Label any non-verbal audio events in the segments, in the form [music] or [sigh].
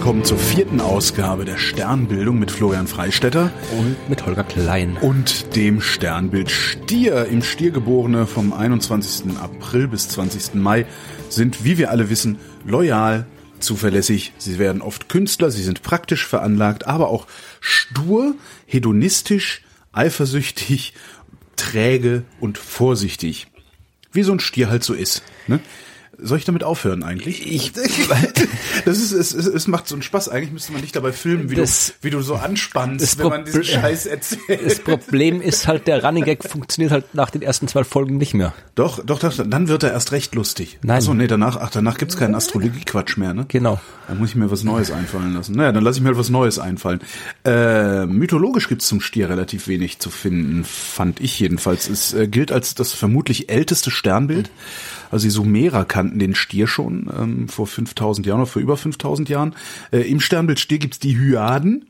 willkommen zur vierten Ausgabe der Sternbildung mit Florian Freistetter und mit Holger Klein und dem Sternbild Stier. Im Stiergeborene vom 21. April bis 20. Mai sind, wie wir alle wissen, loyal, zuverlässig. Sie werden oft Künstler, sie sind praktisch veranlagt, aber auch stur, hedonistisch, eifersüchtig, träge und vorsichtig. Wie so ein Stier halt so ist. Ne? Soll ich damit aufhören eigentlich? Ich, [laughs] das ist, es, es, es macht so einen Spaß. Eigentlich müsste man dich dabei filmen, wie, das, du, wie du so anspannst, wenn man diesen Scheiß erzählt. Das Problem ist halt, der Running Gag funktioniert halt nach den ersten zwei Folgen nicht mehr. Doch, doch, doch, dann wird er erst recht lustig. Nein. Achso, nee, danach, ach, danach gibt's keinen Astrologie-Quatsch mehr, ne? Genau. Dann muss ich mir was Neues einfallen lassen. Naja, dann lasse ich mir was Neues einfallen. Äh, mythologisch gibt's zum Stier relativ wenig zu finden, fand ich jedenfalls. Es äh, gilt als das vermutlich älteste Sternbild. Also die Sumerer kannten den Stier schon ähm, vor 5000 Jahren oder vor über 5000 Jahren. Äh, Im Sternbild Stier gibt's die Hyaden.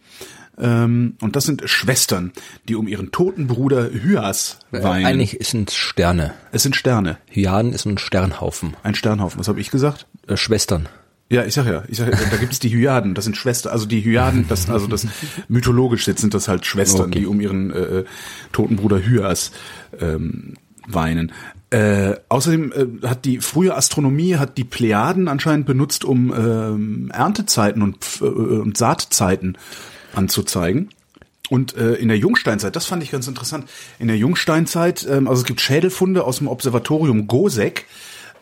Ähm, und das sind Schwestern, die um ihren toten Bruder Hyas weinen. Eigentlich sind es Sterne. Es sind Sterne. Hyaden ist ein Sternhaufen. Ein Sternhaufen. Was habe ich gesagt? Äh, Schwestern. Ja, ich sag ja, ich sag, da gibt's die Hyaden, das sind Schwestern, also die Hyaden, das also das mythologisch jetzt sind das halt Schwestern, okay. die um ihren äh, toten Bruder Hyas ähm, weinen. Äh, außerdem äh, hat die frühe Astronomie hat die Plejaden anscheinend benutzt, um ähm, Erntezeiten und, äh, und Saatzeiten anzuzeigen. Und äh, in der Jungsteinzeit, das fand ich ganz interessant, in der Jungsteinzeit, ähm, also es gibt Schädelfunde aus dem Observatorium Gosek,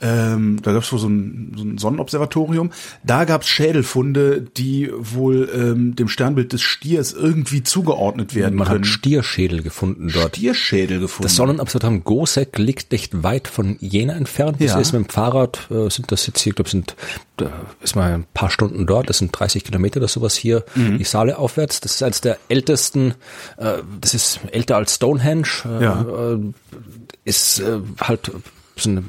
ähm, da gab es wohl so ein, so ein Sonnenobservatorium. Da gab es Schädelfunde, die wohl ähm, dem Sternbild des Stiers irgendwie zugeordnet werden Man können. hat Stierschädel gefunden dort. Stierschädel gefunden. Das Sonnenobservatorium Gosek liegt nicht weit von Jena entfernt. Das Ja. ist mit dem Fahrrad, äh, sind das jetzt hier, glaube sind, da ist mal ein paar Stunden dort. Das sind 30 Kilometer oder sowas hier, Mhm. die Saale aufwärts. Das ist eines der ältesten, äh, das ist älter als Stonehenge. Äh, Ja. äh, ist äh, halt so eine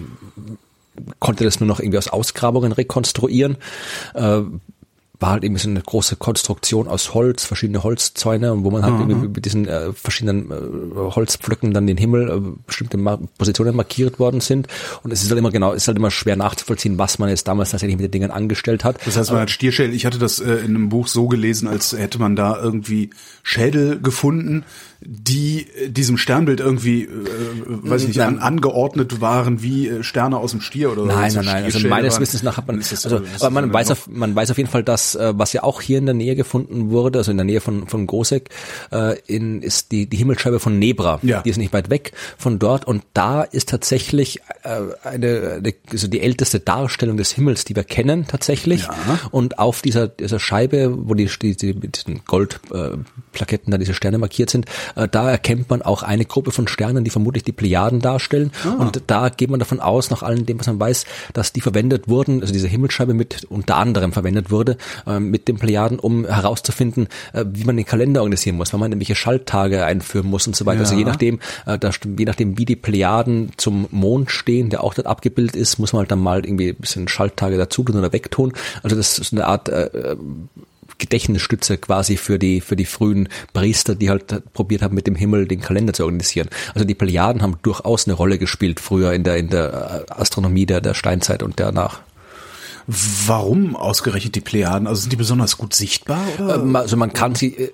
konnte das nur noch irgendwie aus Ausgrabungen rekonstruieren. Äh, war halt irgendwie so eine große Konstruktion aus Holz, verschiedene Holzzäune, wo man halt Mhm. irgendwie mit diesen äh, verschiedenen äh, Holzpflöcken dann den Himmel äh, bestimmte Ma Positionen markiert worden sind. Und es ist halt immer genau, es ist halt immer schwer nachzuvollziehen, was man jetzt damals tatsächlich mit den Dingen angestellt hat. Das heißt, man hat Stierschädel, ich hatte das äh, in einem Buch so gelesen, als hätte man da irgendwie Schädel gefunden, die äh, diesem Sternbild irgendwie, äh, weiß nicht, an, angeordnet waren wie äh, Sterne aus dem Stier oder Nein, so nein, nein. Also meines. Wissens nach hat man, also, aber man weiß auf, man weiß auf jeden Fall, dass, äh, was ja auch hier in der Nähe gefunden wurde, also in der Nähe von, von Gosek, äh, in, ist die, die Himmelsscheibe von Nebra. Ja. Die ist nicht weit weg von dort und da ist tatsächlich äh, eine, eine, also die älteste Darstellung des Himmels, die wir kennen tatsächlich. Ja. Und auf dieser, dieser Scheibe, wo die, die, die mit diesen Goldplaketten äh, da diese Sterne markiert sind, da erkennt man auch eine Gruppe von Sternen, die vermutlich die Plejaden darstellen. Und da geht man davon aus, nach allem dem, was man weiß, dass die verwendet wurden, also diese Himmelsscheibe mit unter anderem verwendet wurde, äh, mit den Plejaden, um herauszufinden, äh, wie man den Kalender organisieren muss, weil man nämlich Schalttage einführen muss und so weiter. Also Ja. je nachdem, äh, da, je nachdem, wie die Plejaden zum Mond stehen, der auch dort abgebildet ist, muss man halt dann mal irgendwie ein bisschen Schalttage dazu tun oder wegtun. Also das ist eine Art äh, Gedächtnisstütze quasi für die für die frühen Priester, die halt probiert haben, mit dem Himmel den Kalender zu organisieren. Also die Plejaden haben durchaus eine Rolle gespielt früher in der in der äh, Astronomie der der Steinzeit und danach. Warum ausgerechnet die Plejaden? Also sind die besonders gut sichtbar? Oder? Ähm, Also man kann sie, äh,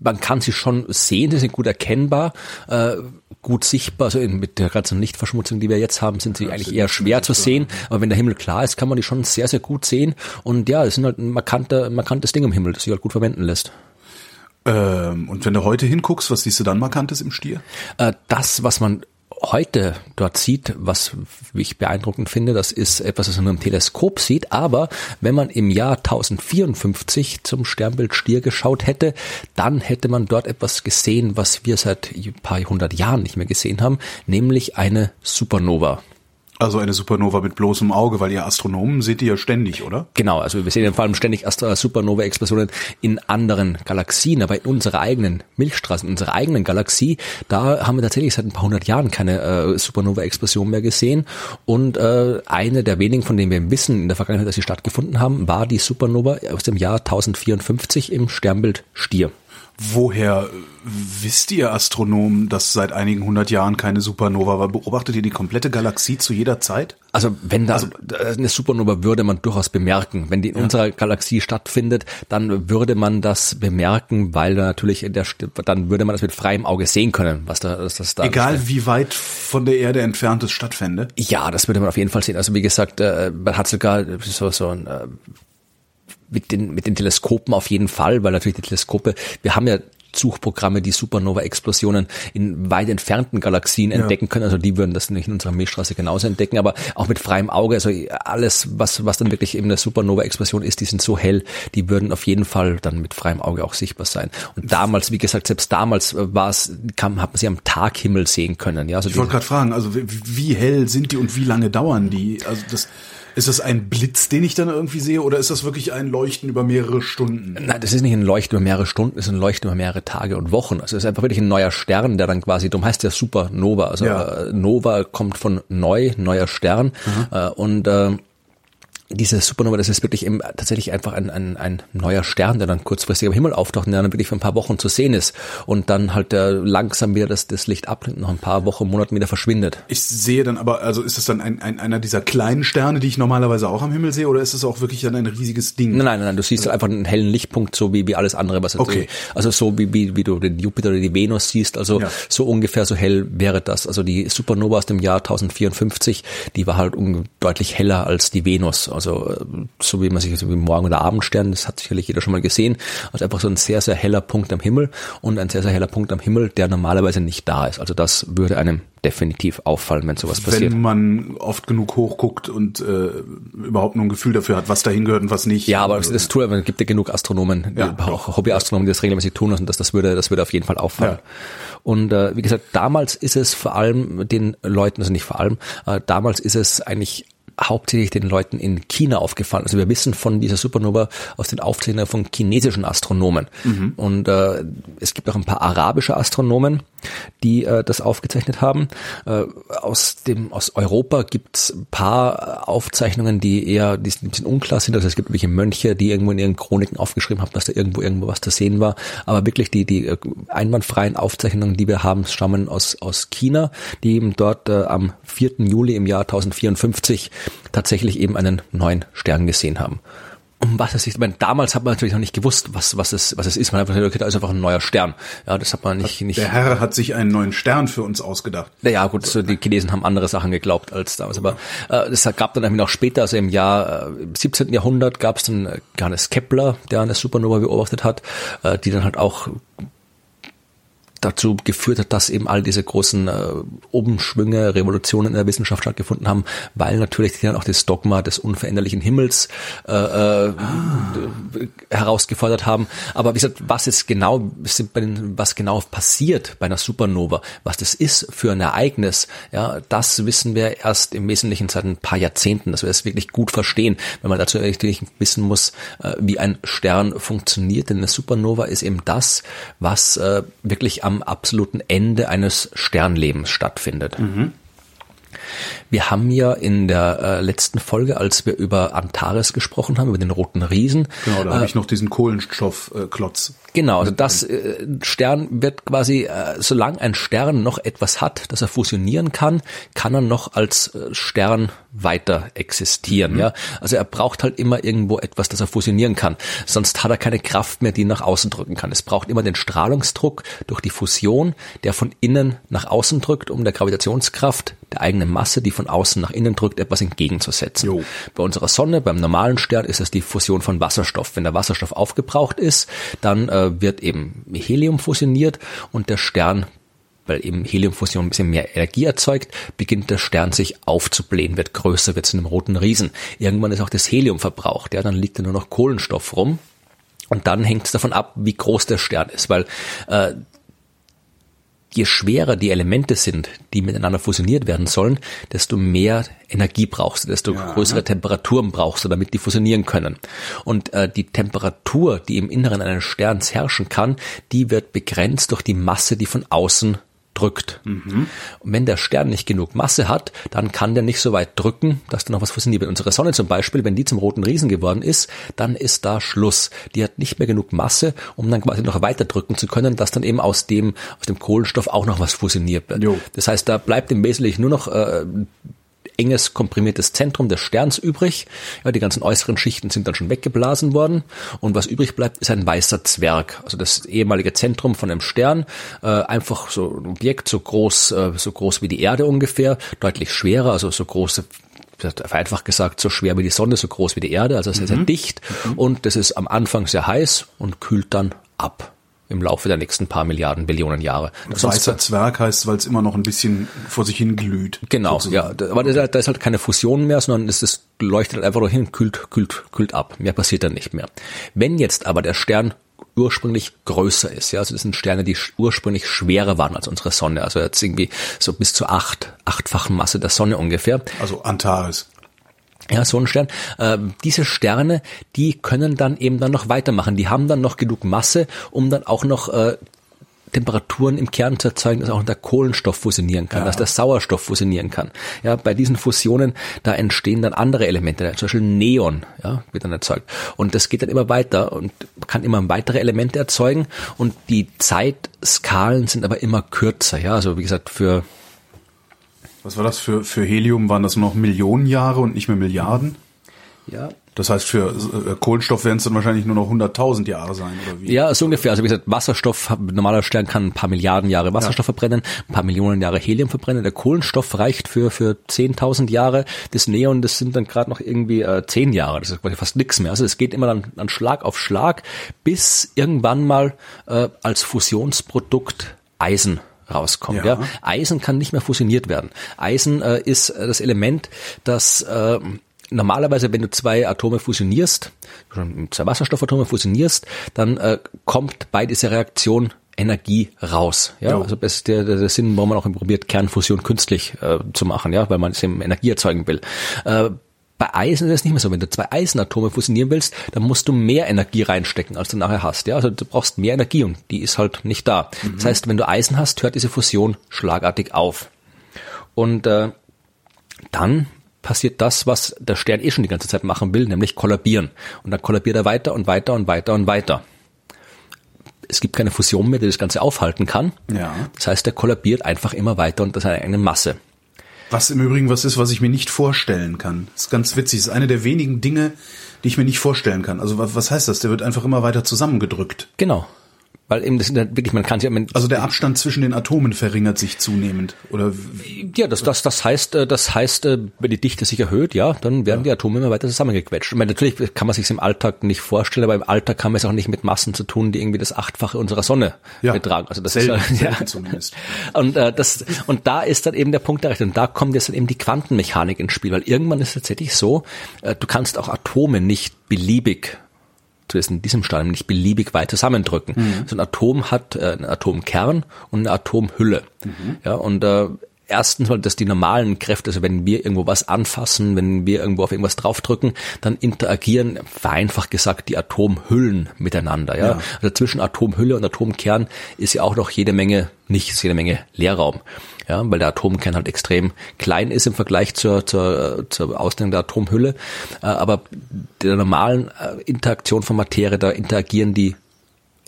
man kann sie schon sehen, sie sind gut erkennbar, äh, gut sichtbar. Also mit der ganzen Lichtverschmutzung, die wir jetzt haben, sind sie eigentlich eher schwer zu sehen. Aber wenn der Himmel klar ist, kann man die schon sehr, sehr gut sehen. Und ja, es sind halt ein markanter, markantes Ding im Himmel, das sich halt gut verwenden lässt. Ähm, und wenn du heute hinguckst, was siehst du dann markantes im Stier? Äh, das, was man heute dort sieht, was ich beeindruckend finde, das ist etwas, was man nur im Teleskop sieht, aber wenn man im Jahr 1054 zum Sternbild Stier geschaut hätte, dann hätte man dort etwas gesehen, was wir seit ein paar hundert Jahren nicht mehr gesehen haben, nämlich eine Supernova. Also eine Supernova mit bloßem Auge, weil ihr Astronomen seht ihr ja ständig, oder? Genau, also wir sehen vor allem ständig Astro- Supernova-Explosionen in anderen Galaxien, aber in unserer eigenen Milchstraße, in unserer eigenen Galaxie, da haben wir tatsächlich seit ein paar hundert Jahren keine äh, Supernova-Explosion mehr gesehen. Und äh, eine der wenigen, von denen wir wissen in der Vergangenheit, dass sie stattgefunden haben, war die Supernova aus dem Jahr 1054 im Sternbild Stier. Woher wisst ihr Astronomen, dass seit einigen hundert Jahren keine Supernova war? Beobachtet ihr die komplette Galaxie zu jeder Zeit? Also wenn da also, eine Supernova würde man durchaus bemerken. Wenn die in ja. unserer Galaxie stattfindet, dann würde man das bemerken, weil da natürlich in der dann würde man das mit freiem Auge sehen können, was da was das da Egal steht. wie weit von der Erde entfernt es stattfände. Ja, das würde man auf jeden Fall sehen. Also wie gesagt, äh, man hat sogar so so ein äh, mit den, mit den Teleskopen auf jeden Fall, weil natürlich die Teleskope, wir haben ja Suchprogramme, die Supernova-Explosionen in weit entfernten Galaxien entdecken können. Also die würden das nicht in unserer Milchstraße genauso entdecken, aber auch mit freiem Auge, also alles, was, was dann wirklich eben eine Supernova-Explosion ist, die sind so hell, die würden auf jeden Fall dann mit freiem Auge auch sichtbar sein. Und damals, wie gesagt, selbst damals war es, kam, hat man sie am Taghimmel sehen können. Ja, also ich wollte gerade fragen, also wie, wie hell sind die und wie lange dauern die? Also das ist das ein Blitz, den ich dann irgendwie sehe, oder ist das wirklich ein Leuchten über mehrere Stunden? Nein, das ist nicht ein Leuchten über mehrere Stunden, es ist ein Leuchten über mehrere Tage und Wochen. Also es ist einfach wirklich ein neuer Stern, der dann quasi, darum heißt der Supernova. Also ja. Äh, Nova kommt von neu, neuer Stern. Mhm. und äh, diese Supernova, das ist wirklich eben tatsächlich einfach ein, ein, ein neuer Stern, der dann kurzfristig am Himmel auftaucht und der dann wirklich für ein paar Wochen zu sehen ist und dann halt äh, langsam wieder das, das Licht abnimmt, noch ein paar Wochen, Monaten wieder verschwindet. Ich sehe dann aber, also ist das dann ein, ein, einer dieser kleinen Sterne, die ich normalerweise auch am Himmel sehe, oder ist es auch wirklich dann ein riesiges Ding? Nein, nein, nein, du siehst also, einfach einen hellen Lichtpunkt, so wie, wie alles andere, was okay. also so wie, wie, wie du den Jupiter oder die Venus siehst, also ja. so ungefähr so hell wäre das. Also die Supernova aus dem Jahr 1054, die war halt deutlich heller als die Venus, also äh, so wie man sich, so wie Morgen- oder Abendstern, das hat sicherlich jeder schon mal gesehen, also einfach so ein sehr, sehr heller Punkt am Himmel und ein sehr, sehr heller Punkt am Himmel, der normalerweise nicht da ist. Also das würde einem definitiv auffallen, wenn sowas passiert. Wenn man oft genug hochguckt und äh, überhaupt nur ein Gefühl dafür hat, was dahin gehört und was nicht. Ja, aber das, das tut, es gibt ja genug Astronomen, ja, auch Hobbyastronomen, die das regelmäßig tun und das, das würde, das würde auf jeden Fall auffallen. Ja. Und äh, wie gesagt, damals ist es vor allem den Leuten, also nicht vor allem, äh, damals ist es eigentlich hauptsächlich den Leuten in China aufgefallen. Also wir wissen von dieser Supernova aus den Aufzeichnungen von chinesischen Astronomen. Mhm. Und äh, es gibt auch ein paar arabische Astronomen, die äh, das aufgezeichnet haben. Äh, aus dem aus Europa gibt es ein paar Aufzeichnungen, die eher die ein bisschen unklar sind. Also es gibt welche Mönche, die irgendwo in ihren Chroniken aufgeschrieben haben, dass da irgendwo irgendwo was zu sehen war. Aber wirklich die die äh, einwandfreien Aufzeichnungen, die wir haben, stammen aus aus China, die eben dort äh, am 4. Juli im Jahr 1054 tatsächlich eben einen neuen Stern gesehen haben. Um was es sich, ich meine, damals hat man natürlich noch nicht gewusst, was, was es, was es ist. Man hat gesagt, okay, da ist einfach ein neuer Stern. Ja, das hat man nicht, nicht. Der Herr hat sich einen neuen Stern für uns ausgedacht. Naja, gut, so, die Chinesen haben andere Sachen geglaubt als damals. Aber äh, es gab dann noch später, also im Jahr äh, 17. Jahrhundert gab es dann äh, Johannes Kepler, der eine Supernova beobachtet hat, äh, die dann halt auch dazu geführt hat, dass eben all diese großen äh, Umschwünge, Revolutionen in der Wissenschaft stattgefunden haben, weil natürlich dann auch das Dogma des unveränderlichen Himmels äh, ah. herausgefordert haben. Aber wie gesagt, was jetzt genau, was genau passiert bei einer Supernova, was das ist für ein Ereignis, ja, das wissen wir erst im Wesentlichen seit ein paar Jahrzehnten, dass wir das wirklich gut verstehen, weil man dazu natürlich wissen muss, äh, wie ein Stern funktioniert. Denn eine Supernova ist eben das, was äh, wirklich am absoluten Ende eines Sternlebens stattfindet. Mhm. Wir haben ja in der äh, letzten Folge, als wir über Antares gesprochen haben, über den roten Riesen. Genau, da äh, habe ich noch diesen Kohlenstoffklotz. Äh, genau, also das äh, Stern wird quasi, äh, solange ein Stern noch etwas hat, das er fusionieren kann, kann er noch als äh, Stern weiter existieren. Mhm. Ja, also er braucht halt immer irgendwo etwas, das er fusionieren kann. Sonst hat er keine Kraft mehr, die ihn nach außen drücken kann. Es braucht immer den Strahlungsdruck durch die Fusion, der von innen nach außen drückt, um der Gravitationskraft der eigenen Masse, die von außen nach innen drückt, etwas entgegenzusetzen. Jo. Bei unserer Sonne, beim normalen Stern, ist es die Fusion von Wasserstoff. Wenn der Wasserstoff aufgebraucht ist, dann äh, wird eben Helium fusioniert und der Stern weil eben Heliumfusion ein bisschen mehr Energie erzeugt, beginnt der Stern sich aufzublähen, wird größer, wird zu einem roten Riesen. Irgendwann ist auch das Helium verbraucht, ja, dann liegt da nur noch Kohlenstoff rum. Und dann hängt es davon ab, wie groß der Stern ist, weil äh, je schwerer die Elemente sind, die miteinander fusioniert werden sollen, desto mehr Energie brauchst du, desto ja. größere Temperaturen brauchst du, damit die fusionieren können. Und äh, die Temperatur, die im Inneren eines Sterns herrschen kann, die wird begrenzt durch die Masse, die von außen drückt. Mhm. Und wenn der Stern nicht genug Masse hat, dann kann der nicht so weit drücken, dass da noch was fusioniert. Unsere Sonne zum Beispiel, wenn die zum roten Riesen geworden ist, dann ist da Schluss. Die hat nicht mehr genug Masse, um dann quasi noch weiter drücken zu können, dass dann eben aus dem, aus dem Kohlenstoff auch noch was fusioniert wird. Jo. Das heißt, da bleibt im Wesentlichen nur noch äh, enges, komprimiertes Zentrum des Sterns übrig. Ja, die ganzen äußeren Schichten sind dann schon weggeblasen worden. Und was übrig bleibt, ist ein weißer Zwerg. Also das ehemalige Zentrum von einem Stern. Äh, einfach so ein Objekt, so groß, äh, so groß wie die Erde ungefähr, deutlich schwerer, also so große vereinfacht gesagt, so schwer wie die Sonne, so groß wie die Erde, also sehr, sehr mhm. dicht. Mhm. Und das ist am Anfang sehr heiß und kühlt dann ab im Laufe der nächsten paar Milliarden, Billionen Jahre. Das Weißer Zwerg heißt, weil es immer noch ein bisschen vor sich hin glüht. Genau, sozusagen. ja. Aber da ist halt keine Fusion mehr, sondern es ist, leuchtet halt einfach nur hin, kühlt, kühlt, kühlt ab. Mehr passiert dann nicht mehr. Wenn jetzt aber der Stern ursprünglich größer ist. Ja, also das sind Sterne, die ursprünglich schwerer waren als unsere Sonne. Also jetzt irgendwie so bis zu acht, achtfachen Masse der Sonne ungefähr. Also Antares ja, so ein Stern. Äh, diese Sterne, die können dann eben dann noch weitermachen. Die haben dann noch genug Masse, um dann auch noch äh, Temperaturen im Kern zu erzeugen, dass auch der Kohlenstoff fusionieren kann, ja. dass der Sauerstoff fusionieren kann. Ja, bei diesen Fusionen, da entstehen dann andere Elemente, zum Beispiel Neon, ja, wird dann erzeugt. Und das geht dann immer weiter und kann immer weitere Elemente erzeugen und die Zeitskalen sind aber immer kürzer, ja, also wie gesagt, für was war das für, für Helium? Waren das noch Millionen Jahre und nicht mehr Milliarden? Ja. Das heißt, für äh, Kohlenstoff werden es dann wahrscheinlich nur noch 100.000 Jahre sein, oder wie? Ja, so ungefähr. Also wie gesagt, Wasserstoff, normaler Stern kann ein paar Milliarden Jahre Wasserstoff ja. verbrennen, ein paar Millionen Jahre Helium verbrennen. Der Kohlenstoff reicht für, für 10.000 Jahre. Das Neon, das sind dann gerade noch irgendwie äh, 10 Jahre. Das ist quasi fast nichts mehr. Also es geht immer dann, dann Schlag auf Schlag, bis irgendwann mal äh, als Fusionsprodukt Eisen rauskommt. Ja. ja. Eisen kann nicht mehr fusioniert werden. Eisen äh, ist äh, das Element, das äh, normalerweise, wenn du zwei Atome fusionierst, zwei Wasserstoffatome fusionierst, dann äh, kommt bei dieser Reaktion Energie raus. Ja, jo. also das ist der, der Sinn, warum man auch probiert, Kernfusion künstlich äh, zu machen, ja, weil man es eben Energie erzeugen will. Äh, bei Eisen ist es nicht mehr so. Wenn du zwei Eisenatome fusionieren willst, dann musst du mehr Energie reinstecken, als du nachher hast. Ja, also du brauchst mehr Energie und die ist halt nicht da. Mhm. Das heißt, wenn du Eisen hast, hört diese Fusion schlagartig auf. Und äh, dann passiert das, was der Stern eh schon die ganze Zeit machen will, nämlich kollabieren. Und dann kollabiert er weiter und weiter und weiter und weiter. Es gibt keine Fusion mehr, die das Ganze aufhalten kann. Ja. Das heißt, er kollabiert einfach immer weiter unter seiner eigenen Masse. Was im Übrigen was ist, was ich mir nicht vorstellen kann. Das ist ganz witzig. Das ist eine der wenigen Dinge, die ich mir nicht vorstellen kann. Also was heißt das? Der wird einfach immer weiter zusammengedrückt. Genau. Weil eben das sind ja wirklich, man kann sich ja. Also der Abstand zwischen den Atomen verringert sich zunehmend, oder? Ja, das, das, das heißt, äh, das heißt, äh, wenn die Dichte sich erhöht, ja, dann werden ja. die Atome immer weiter zusammengequetscht. Ich meine, natürlich kann man sich im Alltag nicht vorstellen, aber im Alltag haben wir es auch nicht mit Massen zu tun, die irgendwie das Achtfache unserer Sonne ja. betragen. Also das selten, ist [laughs] ja, zumindest. Und äh, das und da ist dann eben der Punkt erreicht und da kommt jetzt dann eben die Quantenmechanik ins Spiel, weil irgendwann ist es tatsächlich so, äh, du kannst auch Atome nicht beliebig zumindest in diesem Stadium nicht beliebig weit zusammendrücken. Mhm. So ein Atom hat äh, einen Atomkern und eine Atomhülle. Mhm. Ja, und äh, erstens mal, dass die normalen Kräfte, also wenn wir irgendwo was anfassen, wenn wir irgendwo auf irgendwas draufdrücken, dann interagieren, vereinfacht gesagt, die Atomhüllen miteinander. Ja? ja. Also zwischen Atomhülle und Atomkern ist ja auch noch jede Menge nichts, jede Menge Leerraum. Ja, weil der Atomkern halt extrem klein ist im Vergleich zur, zur, zur Ausdehnung der Atomhülle. Äh, aber der normalen äh, Interaktion von Materie, da interagieren die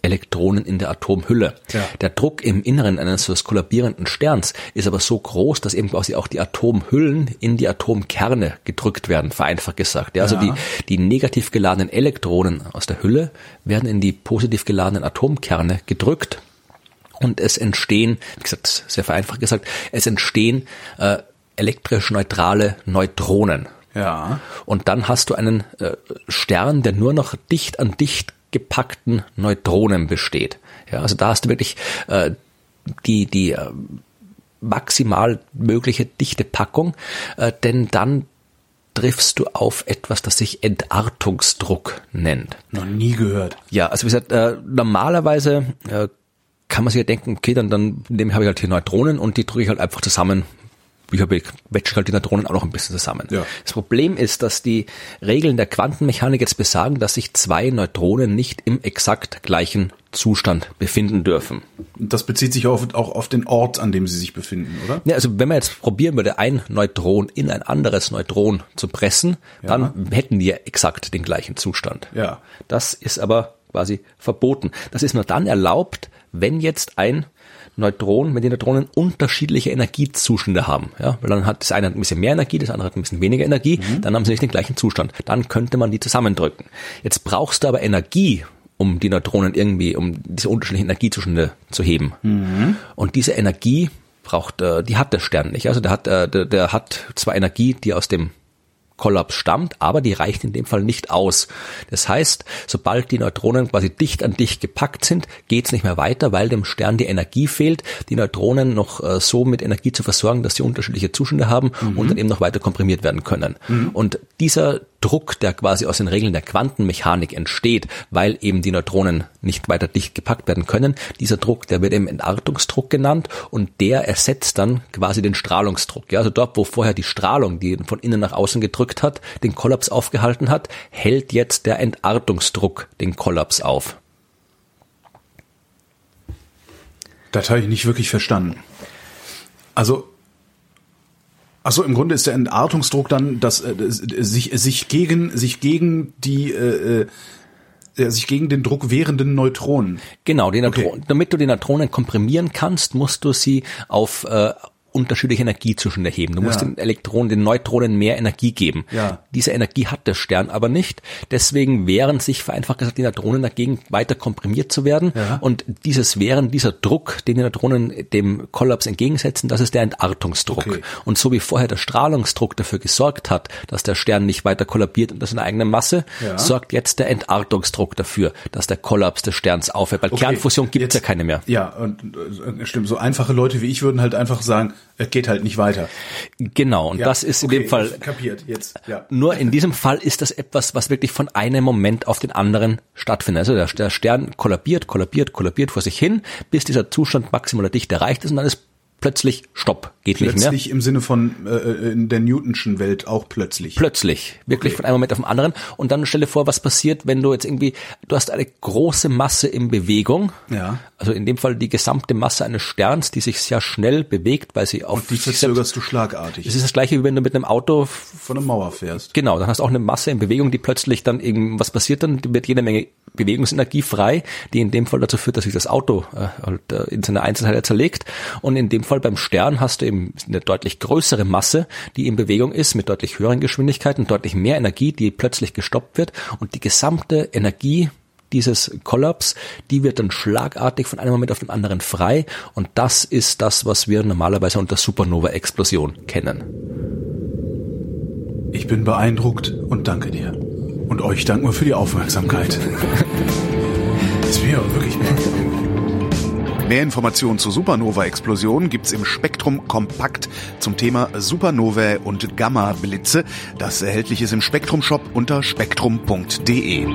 Elektronen in der Atomhülle. Ja. Der Druck im Inneren eines so kollabierenden Sterns ist aber so groß, dass eben quasi auch die Atomhüllen in die Atomkerne gedrückt werden, vereinfacht gesagt. Ja, also ja. die, die negativ geladenen Elektronen aus der Hülle werden in die positiv geladenen Atomkerne gedrückt und es entstehen, wie gesagt, sehr vereinfacht gesagt, es entstehen äh, elektrisch neutrale Neutronen. Ja. Und dann hast du einen äh, Stern, der nur noch dicht an dicht gepackten Neutronen besteht. Ja, also da hast du wirklich äh, die, die äh, maximal mögliche dichte Packung, äh, denn dann triffst du auf etwas, das sich Entartungsdruck nennt. Noch nie gehört. Ja, also wie gesagt, äh, normalerweise äh, kann man sich ja denken, okay, dann, dann dem habe ich halt hier Neutronen und die drücke ich halt einfach zusammen ich quetsche halt die Neutronen auch noch ein bisschen zusammen. Ja. Das Problem ist, dass die Regeln der Quantenmechanik jetzt besagen, dass sich zwei Neutronen nicht im exakt gleichen Zustand befinden dürfen. Das bezieht sich auch auf, auch auf den Ort, an dem sie sich befinden, oder? Ja, also wenn man jetzt probieren würde, ein Neutron in ein anderes Neutron zu pressen, Ja. dann hätten die ja exakt den gleichen Zustand. Ja. Das ist aber quasi verboten. Das ist nur dann erlaubt, wenn jetzt ein Neutron, wenn die Neutronen unterschiedliche Energiezustände haben. Ja, weil dann hat das eine hat ein bisschen mehr Energie, das andere hat ein bisschen weniger Energie, dann haben sie nicht den gleichen Zustand. Dann könnte man die zusammendrücken. Jetzt brauchst du aber Energie, um die Neutronen irgendwie, um diese unterschiedlichen Energiezustände zu heben. Und diese Energie braucht, äh, die hat der Stern nicht. Also der hat, äh, der, der hat zwar Energie, die aus dem Kollaps stammt, aber die reicht in dem Fall nicht aus. Das heißt, sobald die Neutronen quasi dicht an dicht gepackt sind, geht's nicht mehr weiter, weil dem Stern die Energie fehlt, die Neutronen noch äh, so mit Energie zu versorgen, dass sie unterschiedliche Zustände haben und dann eben noch weiter komprimiert werden können. Und dieser Druck, der quasi aus den Regeln der Quantenmechanik entsteht, weil eben die Neutronen nicht weiter dicht gepackt werden können. Dieser Druck, der wird eben Entartungsdruck genannt und der ersetzt dann quasi den Strahlungsdruck. Ja, also dort, wo vorher die Strahlung, die von innen nach außen gedrückt hat, den Kollaps aufgehalten hat, hält jetzt der Entartungsdruck den Kollaps auf. Das habe ich nicht wirklich verstanden. Also, also im Grunde ist der Entartungsdruck dann, dass äh, sich sich gegen sich gegen die äh, äh, sich gegen den Druck wehrenden Neutronen. Genau, die Neutron Okay. damit du die Neutronen komprimieren kannst, musst du sie auf äh, unterschiedliche Energiezustände heben. Du musst Ja. den Elektronen, den Neutronen mehr Energie geben. Ja. Diese Energie hat der Stern aber nicht. Deswegen wehren sich vereinfacht gesagt die Neutronen dagegen, weiter komprimiert zu werden. Ja. Und dieses Wehren, dieser Druck, den die Neutronen dem Kollaps entgegensetzen, das ist der Entartungsdruck. Okay. Und so wie vorher der Strahlungsdruck dafür gesorgt hat, dass der Stern nicht weiter kollabiert unter seiner eigenen Masse, Ja. sorgt jetzt der Entartungsdruck dafür, dass der Kollaps des Sterns aufhört. Weil Okay, Kernfusion gibt's ja jetzt- keine mehr. Ja, und äh, stimmt. So einfache Leute wie ich würden halt einfach sagen, es geht halt nicht weiter. Genau, und Ja, das ist in okay, dem Fall, kapiert jetzt. Ja. nur in diesem Fall ist das etwas, was wirklich von einem Moment auf den anderen stattfindet. Also der, der Stern kollabiert, kollabiert, kollabiert vor sich hin, bis dieser Zustand maximaler Dichte erreicht ist und dann ist plötzlich Stopp, geht nicht mehr. Plötzlich im Sinne von äh, in der Newtonschen Welt auch plötzlich. Plötzlich, wirklich von einem Moment auf den anderen. Und dann stelle vor, was passiert, wenn du jetzt irgendwie, du hast eine große Masse in Bewegung. Ja. Also in dem Fall die gesamte Masse eines Sterns, die sich sehr schnell bewegt, weil sie auf Und die verzögerst du schlagartig. es ist das gleiche, wie wenn du mit einem Auto von einer Mauer fährst. Genau, dann hast du auch eine Masse in Bewegung, die plötzlich dann eben, was passiert dann? Wird jede Menge Bewegungsenergie frei, die in dem Fall dazu führt, dass sich das Auto äh, halt, äh, in seine Einzelteile zerlegt. Und in dem Fall beim Stern hast du eben eine deutlich größere Masse, die in Bewegung ist, mit deutlich höheren Geschwindigkeiten, deutlich mehr Energie, die plötzlich gestoppt wird. Und die gesamte Energie dieses Kollaps, die wird dann schlagartig von einem Moment auf den anderen frei. Und das ist das, was wir normalerweise unter Supernova-Explosion kennen. Ich bin beeindruckt und danke dir. Und euch danken wir für die Aufmerksamkeit. [laughs] Mir aber wirklich Mehr Informationen zu Supernova-Explosionen gibt's im Spektrum Kompakt zum Thema Supernovae und Gamma-Blitze, das erhältlich ist im Spektrum-Shop unter spektrum.de.